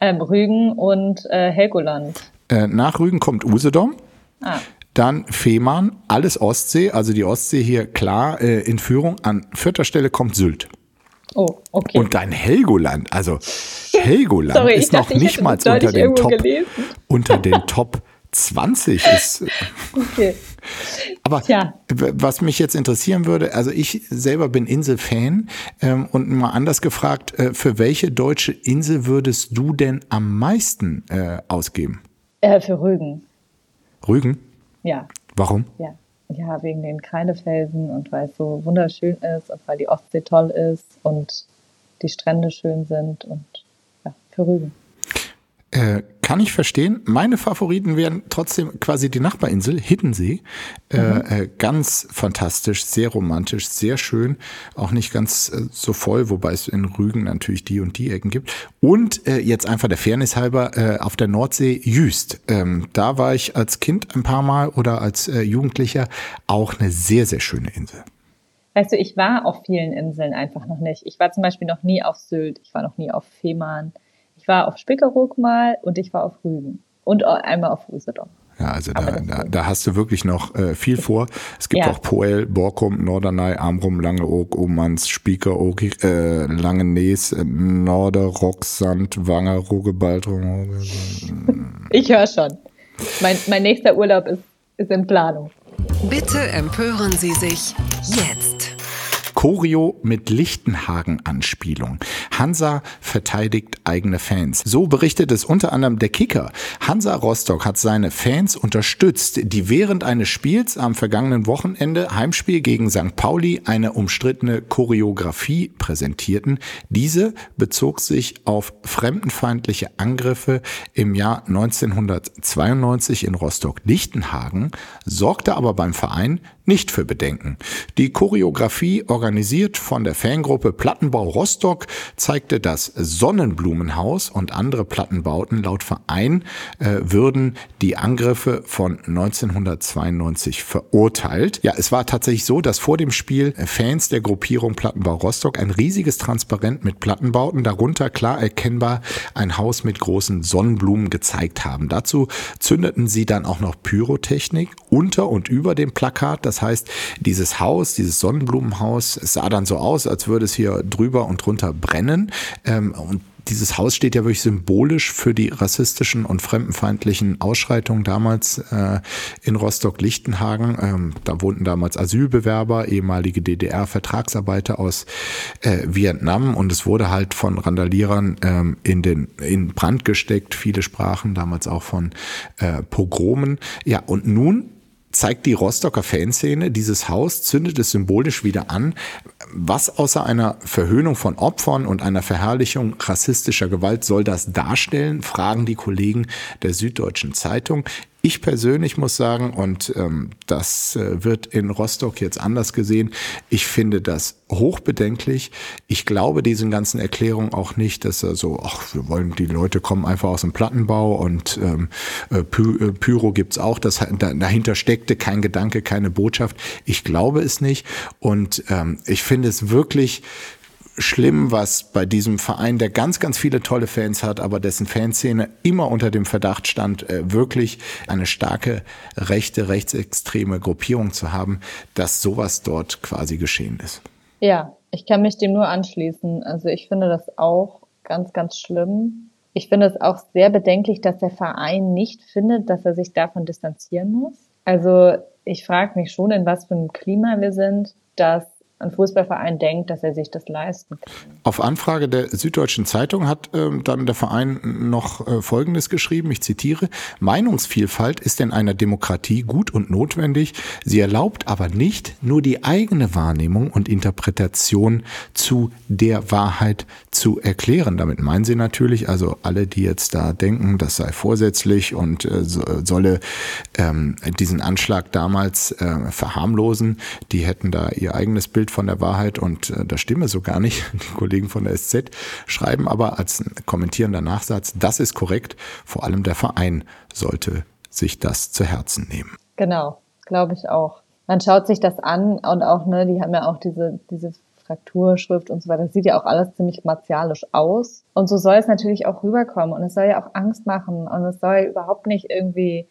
Ähm, Rügen und äh, Helgoland. Äh, nach Rügen kommt Usedom. Ah. Dann Fehmarn, alles Ostsee, also die Ostsee hier klar äh, in Führung. An vierter Stelle kommt Sylt. Oh, okay. Und dein Helgoland, also Helgoland Sorry, ist noch dachte, ich nicht mal unter den Top, gelesen. unter den Top 20 ist. okay. Aber Tja. was mich jetzt interessieren würde, also ich selber bin Inselfan ähm, und mal anders gefragt, äh, für welche deutsche Insel würdest du denn am meisten äh, ausgeben? Äh, für Rügen. Rügen? Ja, Warum? ja. Ja, wegen den Kreidefelsen und weil es so wunderschön ist und weil die Ostsee toll ist und die Strände schön sind und ja, für Rügen. Äh, kann ich verstehen. Meine Favoriten wären trotzdem quasi die Nachbarinsel, Hiddensee. Äh, äh, ganz fantastisch, sehr romantisch, sehr schön. Auch nicht ganz äh, so voll, wobei es in Rügen natürlich die und die Ecken gibt. Und äh, jetzt einfach der Fairness halber äh, auf der Nordsee Jüst. Ähm, da war ich als Kind ein paar Mal oder als Jugendlicher auch eine sehr, sehr schöne Insel. Weißt du, ich war auf vielen Inseln einfach noch nicht. Ich war zum Beispiel noch nie auf Sylt, ich war noch nie auf Fehmarn. Ich war auf Spickeroog mal und ich war auf Rügen. Und auch einmal auf Usedom. Ja, also da, da, da hast du wirklich noch äh, viel vor. Es gibt Ja. auch Poel, Borkum, Norderney, Amrum, Langeoog, Omans, Spiekeroog, äh, Langenees, äh, Norder, Rocksand, Wanger, Rugebald. Ich höre schon. Mein, mein nächster Urlaub ist, ist in Planung. Bitte empören Sie sich jetzt. Choreo mit Lichtenhagen-Anspielung. Hansa verteidigt eigene Fans. So berichtet es unter anderem der Kicker. Hansa Rostock hat seine Fans unterstützt, die während eines Spiels am vergangenen Wochenende Heimspiel gegen St. Pauli eine umstrittene Choreografie präsentierten. Diese bezog sich auf fremdenfeindliche Angriffe im Jahr 1992 in Rostock-Lichtenhagen, sorgte aber beim Verein nicht für Bedenken. Die Choreografie, organisiert von der Fangruppe Plattenbau Rostock, zeigte das Sonnenblumenhaus und andere Plattenbauten. Laut Verein äh, würden die Angriffe von 1992 verurteilt. Ja, es war tatsächlich so, dass vor dem Spiel Fans der Gruppierung Plattenbau Rostock ein riesiges Transparent mit Plattenbauten, darunter klar erkennbar ein Haus mit großen Sonnenblumen gezeigt haben. Dazu zündeten sie dann auch noch Pyrotechnik unter und über dem Plakat. Das heißt, dieses Haus, dieses Sonnenblumenhaus, es sah dann so aus, als würde es hier drüber und drunter brennen. Ähm, und dieses Haus steht ja wirklich symbolisch für die rassistischen und fremdenfeindlichen Ausschreitungen damals äh, in Rostock-Lichtenhagen. Ähm, da wohnten damals Asylbewerber, ehemalige DDR-Vertragsarbeiter aus äh, Vietnam und es wurde halt von Randalierern ähm, in den in Brand gesteckt. Viele sprachen damals auch von äh, Pogromen. Ja, und nun zeigt die Rostocker Fanszene dieses Haus, zündet es symbolisch wieder an. Was außer einer Verhöhnung von Opfern und einer Verherrlichung rassistischer Gewalt soll das darstellen, fragen die Kollegen der Süddeutschen Zeitung. Ich persönlich muss sagen, und ähm, das äh, wird in Rostock jetzt anders gesehen, ich finde das hochbedenklich. Ich glaube diesen ganzen Erklärungen auch nicht, dass er so, ach, wir wollen, die Leute kommen einfach aus dem Plattenbau und ähm, äh, Py äh, Pyro gibt's auch. Das, da, dahinter steckte kein Gedanke, keine Botschaft. Ich glaube es nicht. Und ähm, ich finde es wirklich schlimm, was bei diesem Verein, der ganz, ganz viele tolle Fans hat, aber dessen Fanszene immer unter dem Verdacht stand, äh, wirklich eine starke rechte, rechtsextreme Gruppierung zu haben, dass sowas dort quasi geschehen ist. Ja, ich kann mich dem nur anschließen. Also ich finde das auch ganz, ganz schlimm. Ich finde es auch sehr bedenklich, dass der Verein nicht findet, dass er sich davon distanzieren muss. Also ich frage mich schon, in was für einem Klima wir sind, dass ein Fußballverein denkt, dass er sich das leisten kann. Auf Anfrage der Süddeutschen Zeitung hat ähm, dann der Verein noch äh, Folgendes geschrieben, ich zitiere, Meinungsvielfalt ist in einer Demokratie gut und notwendig, sie erlaubt aber nicht nur die eigene Wahrnehmung und Interpretation zu der Wahrheit zu erklären. Damit meinen sie natürlich, also alle, die jetzt da denken, das sei vorsätzlich und äh, solle ähm, diesen Anschlag damals äh, verharmlosen, die hätten da ihr eigenes Bild von der Wahrheit und äh, das stimme so gar nicht. Die Kollegen von der SZ schreiben aber als kommentierender Nachsatz, das ist korrekt, vor allem der Verein sollte sich das zu Herzen nehmen. Genau, glaube ich auch. Man schaut sich das an und auch, ne, die haben ja auch diese, diese Frakturschrift und so weiter. Das sieht ja auch alles ziemlich martialisch aus. Und so soll es natürlich auch rüberkommen. Und es soll ja auch Angst machen. Und es soll überhaupt nicht irgendwie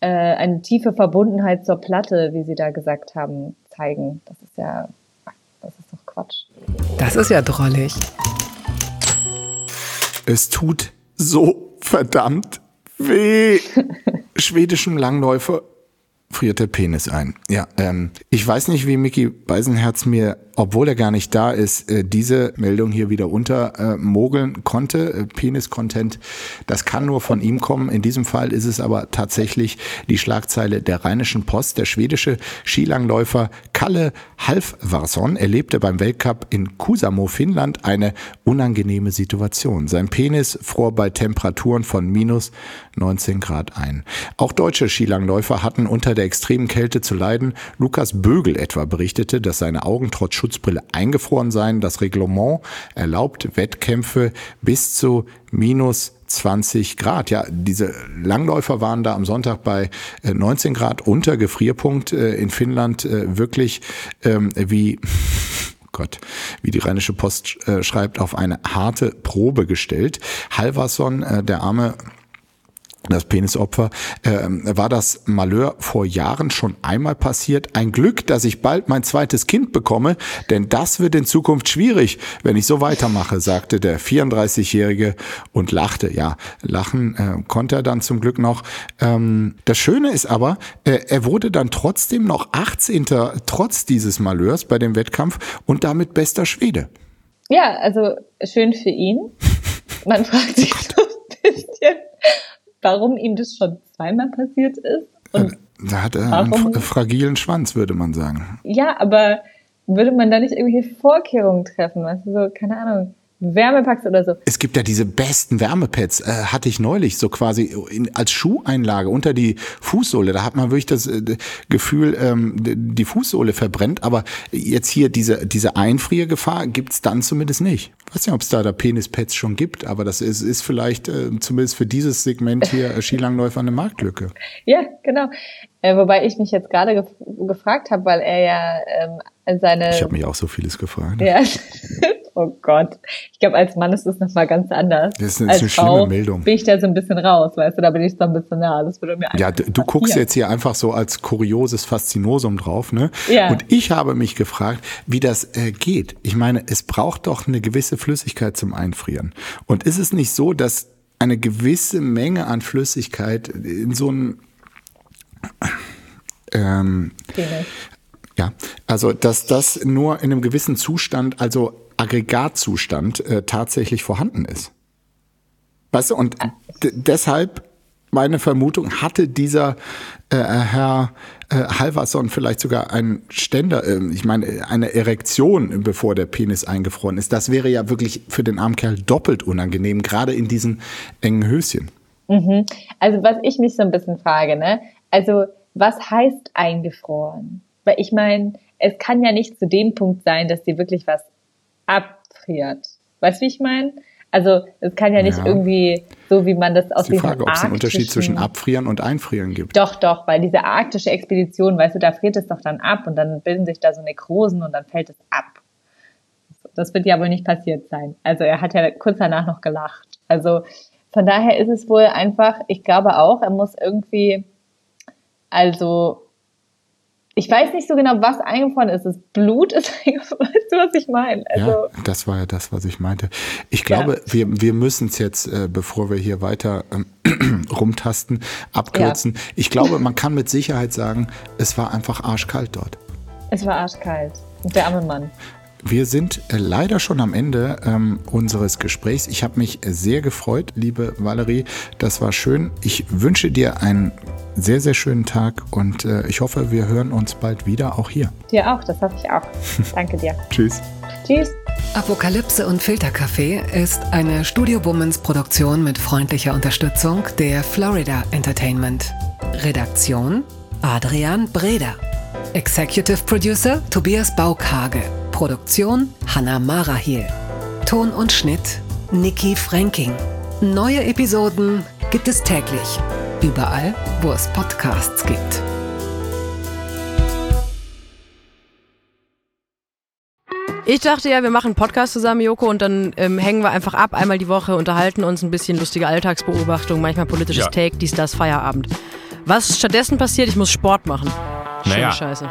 äh, eine tiefe Verbundenheit zur Platte, wie Sie da gesagt haben, zeigen. Das ist ja, Quatsch. Das ist ja drollig. Es tut so verdammt weh. Schwedischem Langläufer friert der Penis ein. Ja, ähm, ich weiß nicht, wie Mickey Beisenherz mir obwohl er gar nicht da ist, äh, diese Meldung hier wieder untermogeln äh, konnte. Äh, Penis-Content, das kann nur von ihm kommen. In diesem Fall ist es aber tatsächlich die Schlagzeile der Rheinischen Post. Der schwedische Skilangläufer Kalle Halfvarsson erlebte beim Weltcup in Kusamo, Finnland, eine unangenehme Situation. Sein Penis fror bei Temperaturen von minus 19 Grad ein. Auch deutsche Skilangläufer hatten unter der extremen Kälte zu leiden. Lukas Bögel etwa berichtete, dass seine Augen trotz Schutzbrille eingefroren sein. Das Reglement erlaubt Wettkämpfe bis zu minus 20 Grad. Ja, diese Langläufer waren da am Sonntag bei 19 äh, Grad unter Gefrierpunkt äh, in Finnland äh, wirklich ähm, wie Gott, wie die Rheinische Post schreibt, auf eine harte Probe gestellt. Halvarsson, der arme das Penisopfer, äh, war das Malheur vor Jahren schon einmal passiert. Ein Glück, dass ich bald mein zweites Kind bekomme, denn das wird in Zukunft schwierig, wenn ich so weitermache, sagte der 34-Jährige und lachte. Ja, lachen äh, konnte er dann zum Glück noch. Ähm, das Schöne ist aber, äh, er wurde dann trotzdem noch 18. trotz dieses Malheurs bei dem Wettkampf und damit bester Schwede. Ja, also schön für ihn. Man fragt sich so ein bisschen warum ihm das schon zweimal passiert ist. Und da hat er warum, einen fragilen Schwanz, würde man sagen. Ja, aber würde man da nicht irgendwelche Vorkehrungen treffen? Also so, keine Ahnung. Wärmepacks oder so. Es gibt ja diese besten Wärmepads, äh, hatte ich neulich, so quasi in, als Schuheinlage unter die Fußsohle. Da hat man wirklich das äh, Gefühl, ähm, die Fußsohle verbrennt. Aber jetzt hier diese, diese Einfriergefahr gibt's dann zumindest nicht. Ich weiß nicht, ob es da da Penispads schon gibt, aber das ist, ist vielleicht äh, zumindest für dieses Segment hier äh, Skilangläufer eine Marktlücke. Ja, genau. Äh, wobei ich mich jetzt gerade gef gefragt habe, weil er ja ähm, seine. Ich habe mich auch so vieles gefragt. Ja. oh Gott. Ich glaube, als Mann ist das nochmal ganz anders. Das ist eine, als eine schlimme Frau Meldung. Bin ich da so ein bisschen raus, weißt du, da bin ich so ein bisschen nah. Das würde mir Ja, du, du guckst jetzt hier einfach so als kurioses Faszinosum drauf, ne? Ja. Und ich habe mich gefragt, wie das äh, geht. Ich meine, es braucht doch eine gewisse Flüssigkeit zum Einfrieren. Und ist es nicht so, dass eine gewisse Menge an Flüssigkeit in so ein ähm, ja, also dass das nur in einem gewissen Zustand, also Aggregatzustand, äh, tatsächlich vorhanden ist. Weißt du, und deshalb meine Vermutung, hatte dieser äh, Herr äh, Halverson vielleicht sogar einen Ständer, äh, ich meine, eine Erektion, bevor der Penis eingefroren ist. Das wäre ja wirklich für den armen Kerl doppelt unangenehm, gerade in diesen engen Höschen. Mhm. Also was ich mich so ein bisschen frage, ne? Also was heißt eingefroren? Weil ich meine, es kann ja nicht zu dem Punkt sein, dass dir wirklich was abfriert. Weißt du, wie ich meine? Also es kann ja nicht ja. irgendwie so, wie man das aus die Frage, ob es einen Unterschied zwischen Abfrieren und Einfrieren gibt. Doch, doch, weil diese arktische Expedition, weißt du, da friert es doch dann ab und dann bilden sich da so Nekrosen und dann fällt es ab. Das wird ja wohl nicht passiert sein. Also er hat ja kurz danach noch gelacht. Also von daher ist es wohl einfach, ich glaube auch, er muss irgendwie, also ich weiß nicht so genau, was eingefroren ist. Das Blut ist eingefroren. Weißt du, was ich meine? Also, ja, das war ja das, was ich meinte. Ich glaube, ja. wir, wir müssen es jetzt, äh, bevor wir hier weiter ähm, rumtasten, abkürzen. Ja. Ich glaube, man kann mit Sicherheit sagen, es war einfach arschkalt dort. Es war arschkalt. Der arme Mann. Wir sind äh, leider schon am Ende ähm, unseres Gesprächs. Ich habe mich sehr gefreut, liebe Valerie. Das war schön. Ich wünsche dir einen sehr, sehr schönen Tag und äh, ich hoffe, wir hören uns bald wieder, auch hier. Dir auch, das hoffe ich auch. Danke dir. Tschüss. Tschüss. Apokalypse und Filterkaffee ist eine Studio Womans Produktion mit freundlicher Unterstützung der Florida Entertainment. Redaktion Adrian Breder. Executive Producer Tobias Baukage. Produktion Hanna Marahiel. Ton und Schnitt Niki Franking. Neue Episoden gibt es täglich. Überall, wo es Podcasts gibt. Ich dachte ja, wir machen einen Podcast zusammen, Joko, und dann ähm, hängen wir einfach ab, einmal die Woche, unterhalten uns ein bisschen lustige Alltagsbeobachtung, manchmal politisches Ja. Take, dies, das, Feierabend. Was stattdessen passiert, ich muss Sport machen. Schöne Naja. Scheiße.